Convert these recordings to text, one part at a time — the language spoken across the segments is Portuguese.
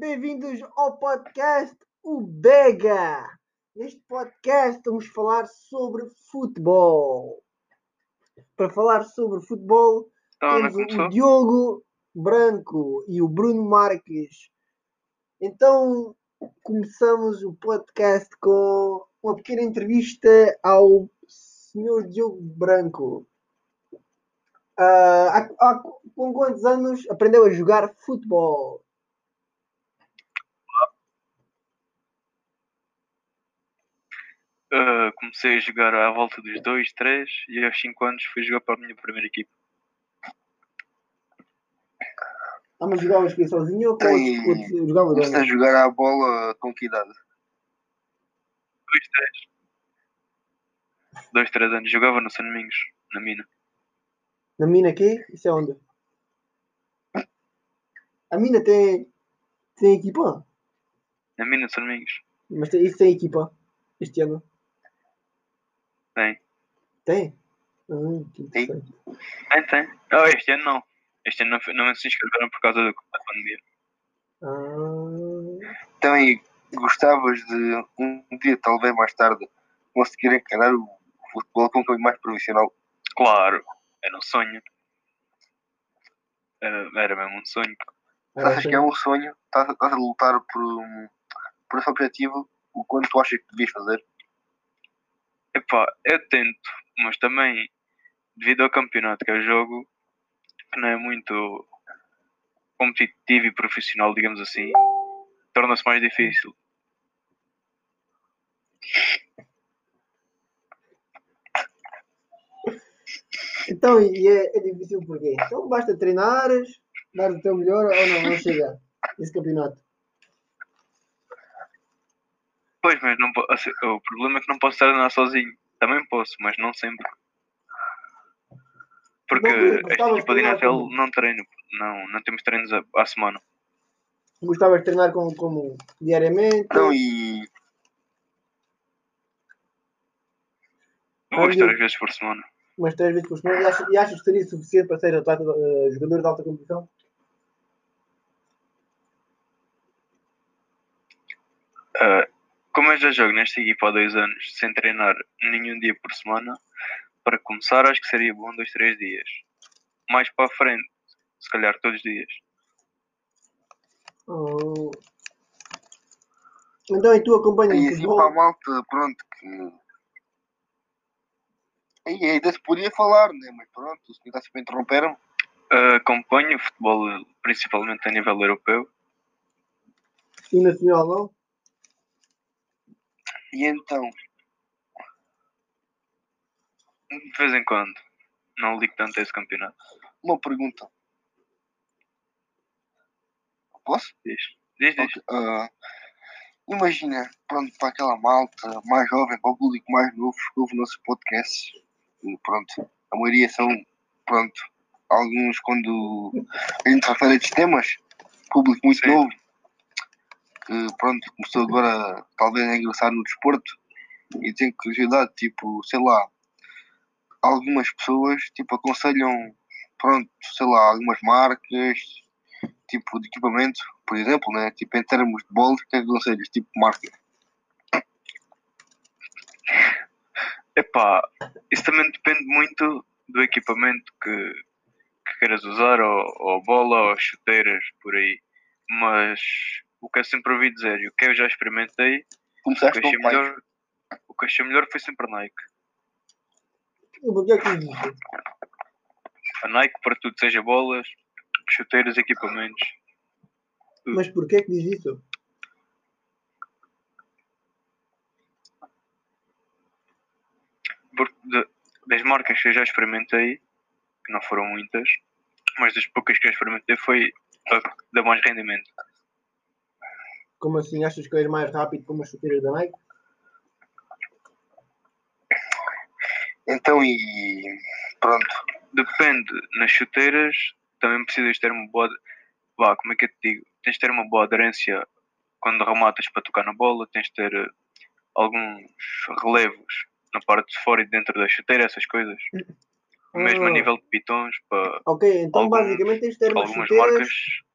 Bem-vindos ao podcast O Bega. Neste podcast vamos falar sobre futebol. Para falar sobre futebol, Então, temos o Diogo Branco e o Bruno Marques. Então, começamos o podcast com uma pequena entrevista ao Sr. Diogo Branco. Ah, há- há- com quantos anos aprendeu a jogar futebol? Uh, comecei a jogar à volta dos 2, 3 e aos 5 anos fui jogar para a minha primeira equipe. Ah, mas jogavas aqui sozinho ou com Tem- outros, outros jogava Comecei a jogar a bola com que idade? 2, 3. 2, 3 anos. Jogava no São Domingos, na mina. Na mina aqui? Isso é onde? A mina tem, tem equipa? Na mina de São Domingos. Mas tem, isso tem equipa este ano? Tem. Tem? Ah, que interessante. Tem, tem. Oh, este ano não. Este ano não, não se inscreveram por causa da, pandemia. Ah, Também gostavas de um dia, talvez mais tarde, conseguir encarar o futebol com um caminho mais profissional? Claro, era um sonho. Era, era mesmo um sonho. Se achas que é um sonho, estás, estás a lutar por, um- por esse objetivo, o quanto tu achas que devias fazer? Epá, eu tento, mas também, devido ao campeonato que eu jogo, que não é muito competitivo e profissional, digamos assim, torna-se mais difícil. Então, e é, é difícil porquê? Então basta treinares, dar o teu melhor ou não, não chega esse campeonato. Pois, mas não, assim, o problema é que não posso treinar sozinho. Também posso, mas não sempre. Porque Não, esta equipa de Inatel não treino, não, não temos treinos à, à semana. Gostavas de treinar como, como diariamente? Então, e Duas, três vezes por semana. umas três vezes por semana e achas, e achas que seria suficiente para ser atleta, eh, jogador de alta competição? Ah, como eu já jogo nesta equipa há dois anos sem treinar nenhum dia por semana, para começar acho que seria bom dois, três dias. Mais para a frente, se calhar todos os dias. Oh. Então, e tu acompanhas e assim futebol? para a malta, pronto, que. E ainda se podia falar, né? Mas pronto, o senhor está sempre a interromper Ah, acompanho o futebol principalmente a nível europeu. E nacional, não? E então, De vez em quando. Não ligo tanto a esse campeonato. uma pergunta. Posso? Diz, diz, diz. Ok, ah, imagina, pronto, para aquela malta mais jovem, para o público mais novo que ouve o nosso podcast, e pronto, a maioria são, pronto, alguns quando a gente refere a estes temas, público muito Sim. novo, que pronto, começou agora talvez a ingressar no desporto e tem curiosidade, tipo, sei lá, algumas pessoas, tipo, aconselham, pronto, sei lá, algumas marcas, tipo de equipamento, por exemplo, né? Tipo em termos de bola, o que é que aconselhas? Tipo marca. Epá, isso também depende muito do equipamento que, que queiras usar, ou, ou bola, ou chuteiras, por aí. Mas o que eu sempre ouvi dizer e o que eu já experimentei, o que Começaste achei com melhor, o que achei melhor foi sempre a Nike. E porquê é que diz isso? A Nike para tudo, seja bolas, chuteiras, equipamentos. Mas porquê é que diz isso? Porque das marcas que eu já experimentei, que não foram muitas, mas das poucas que eu experimentei foi a que dá mais rendimento. Como assim? Achas que és mais rápido como as chuteiras da Nike? Então e pronto. Depende, nas chuteiras também precisas ter uma boa. Vá, como é que eu te digo? Tens de ter uma boa aderência quando rematas para tocar na bola, tens de ter eh, alguns relevos na parte de fora e dentro da chuteira, essas coisas. Mesmo a Ah. nível de pitons, para Ok, então Alguns- basicamente tens de ter umas algumas chuteiras marcas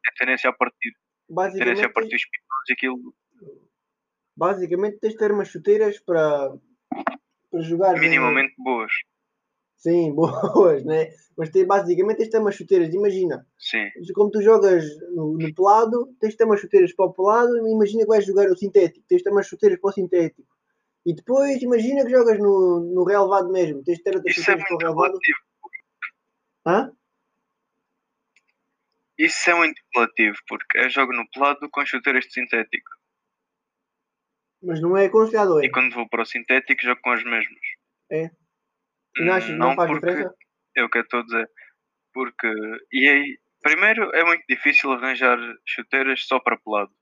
têm tendência a partir. Terem-se a basicamente, partir os aquilo basicamente tens de ter umas chuteiras para, para jogar. minimamente boas. Sim, boas, né? Mas tem, basicamente tens de ter umas chuteiras. Imagina, Sim. como tu jogas no, no pelado, tens de ter umas chuteiras para o pelado. Imagina que vais jogar o sintético, tens de ter umas chuteiras para o sintético. E depois, imagina que jogas no, no relevado mesmo, tens de ter outras Isso é chuteiras para o relevado. relativo. Hã? Isso é muito relativo, porque eu jogo no pelado com chuteiras de sintético. Mas não é aconselhado, é? E quando vou para o sintético jogo com as mesmas. É. Não, achas, não, Não faz porque diferença? é o que eu estou a dizer. Porque e aí, primeiro é muito difícil arranjar chuteiras só para pelado.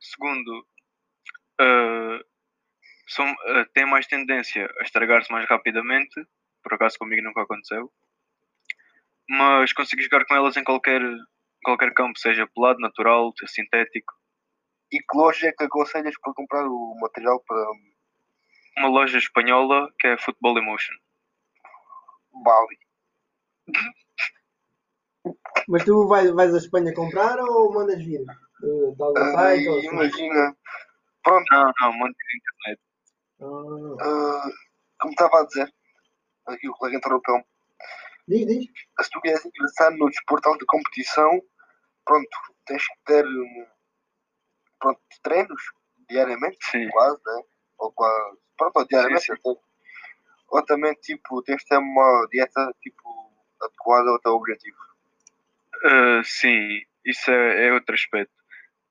Segundo, ah, são, ah, tem mais tendência a estragar-se mais rapidamente. Por acaso comigo nunca aconteceu. Mas consigo jogar com elas em qualquer, qualquer campo, seja pelado, natural, sintético. E que loja é que aconselhas para comprar o material para Uma loja espanhola que é Football Emotion. Bali? Mas tu vais, vais a Espanha comprar ou mandas vir? Ah, site ou e assim? imagina, pronto, Não, não, monte de internet. Ah, ah, como estava a dizer, aqui o colega interrompeu-me. Diz, diz. se tu queres ingressar no desporto de competição, pronto, tens que ter hum, pronto, treinos diariamente, Sim. quase, né? Ou quase, pronto, ou diariamente Sim, até. Ou também, tipo, tens de ter uma dieta, tipo, adequada ao teu objetivo. Uh, sim, isso é, é outro aspecto.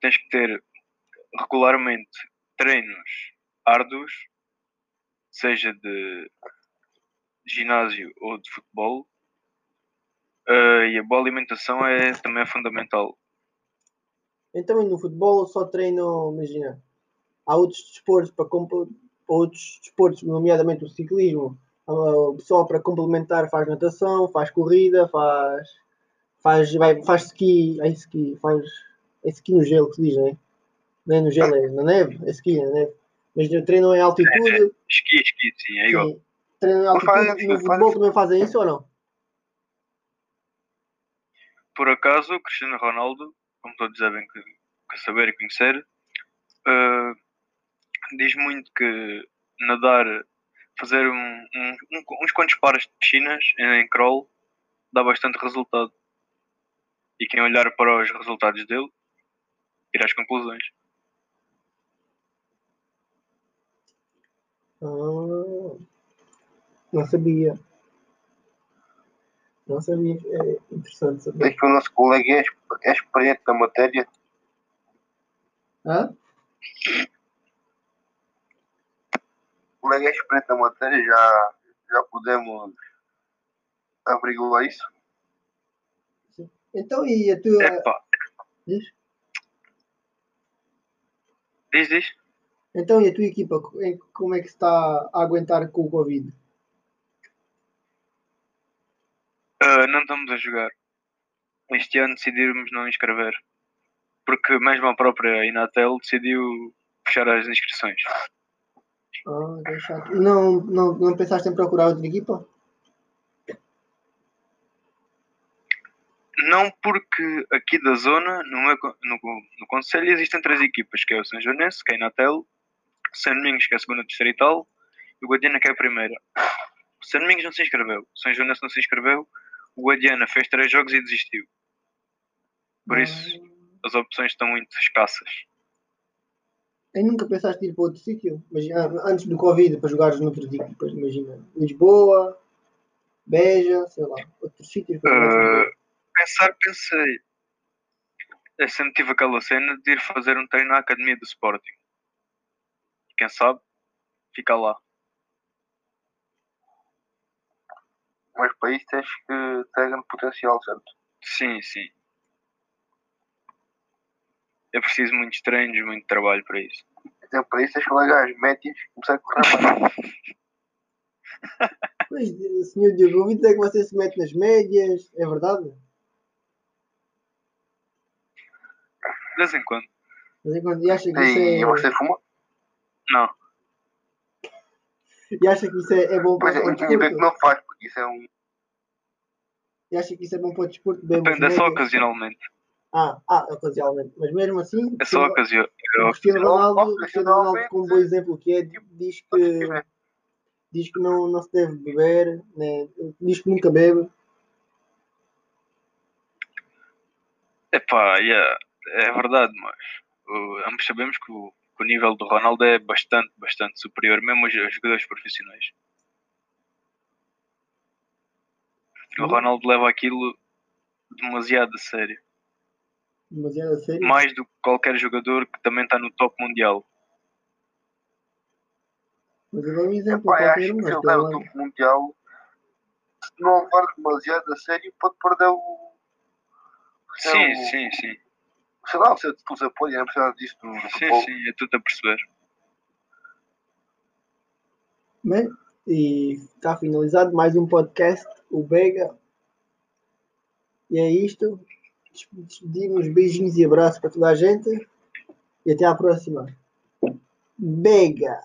Tens que ter regularmente treinos árduos, seja de ginásio ou de futebol. Uh, e a boa alimentação é, também é fundamental. Então e no futebol só treino, imagina, há outros desportos para comp- outros desportos, nomeadamente o ciclismo, ah, o pessoal para complementar faz natação, faz corrida, faz faz, vai, faz ski, é ski, faz é ski no gelo que se diz, não é? Não é no gelo, é na neve, é ski na neve. Mas treinam em altitude, Esqui, esqui, sim, é igual. sim, treinam em altitude, no fazem. futebol também fazem isso ou não? Por acaso, Cristiano Ronaldo, como todos devem que, que saber e conhecer, uh, diz muito que nadar, fazer um- um- uns quantos pares de piscinas em crawl dá bastante resultado. E quem olhar para os resultados dele, tira as conclusões. Ah, não sabia. Não sabia. É interessante saber. Desde que o nosso colega é, é experiente na matéria, Hã? o colega é experiente na matéria, já, já podemos averiguar isso. Então, e a tua. Epá, Diz? diz, diz. Então, e a tua equipa, como é que está a aguentar com o Covid? Uh, não estamos a jogar. Este ano decidimos não inscrever. Porque mesmo a própria Inatel decidiu fechar as inscrições. E não, não, não pensaste em procurar outra equipa? Não porque aqui da zona, no, meu no, no Conselho, existem três equipas, que é o São Joanense, que é a Inatel, São Domingos, que é a segunda distrital, e o Guadiana, que é a primeira. O São Domingos não se inscreveu, o São Joanense não se inscreveu, o Guadiana fez três jogos e desistiu. Por isso, as opções estão muito escassas. E nunca pensaste ir para outro sítio? Ah, antes do Covid, para jogares noutras equipas, imagina. Lisboa, Beja, sei lá, para jogares. Uh, pensar, pensei. Eu sempre tive aquela cena de ir fazer um treino na academia do Sporting. Quem sabe, fica lá. Mas para isso tens que ter grande potencial, certo? Sim, sim. Eu preciso de muitos treinos, muito trabalho para isso. Então para isso tens que largar as médias e começar a correr mais. Mas, senhor Diogo, ouvi dizer que você se mete nas médias, é verdade? De vez em quando. Mas enquanto, e acha que isso E é, você fuma? Não. e acha que isso é, é bom Pois para, é, para o eu tinha ver que não faz, isso é um. E acha que isso é bom para o desporto? Beber Depende, é só ocasionalmente. Ah, ah, ocasionalmente. Mas mesmo assim, É só Cristiano- ocasião. o Cristiano Ronaldo, Cristiano Ronaldo, ocasionalmente, como bom exemplo que é, diz que, diz que não, não se deve beber, né? diz que nunca bebe. Epá, yeah, é verdade, mas uh, ambos sabemos que o, que o nível do Ronaldo é bastante, bastante superior, mesmo aos, aos jogadores profissionais. O. Ronaldo leva aquilo demasiado a sério. Demasiado a sério. Mais do que qualquer jogador que também está no top mundial. Mas eu dou um exemplo Epá, acho um, que se mas ele der o topo mundial, se não levar demasiado a sério, pode perder o. Sim, É o- sim, sim. Sei lá, você os apoios, não precisa disso do Sim, futebol. sim, é tudo a perceber. Bem, e está finalizado mais um podcast, o Bega. E é isto. Despedimos beijinhos e abraços para toda a gente. E até à próxima. Bega!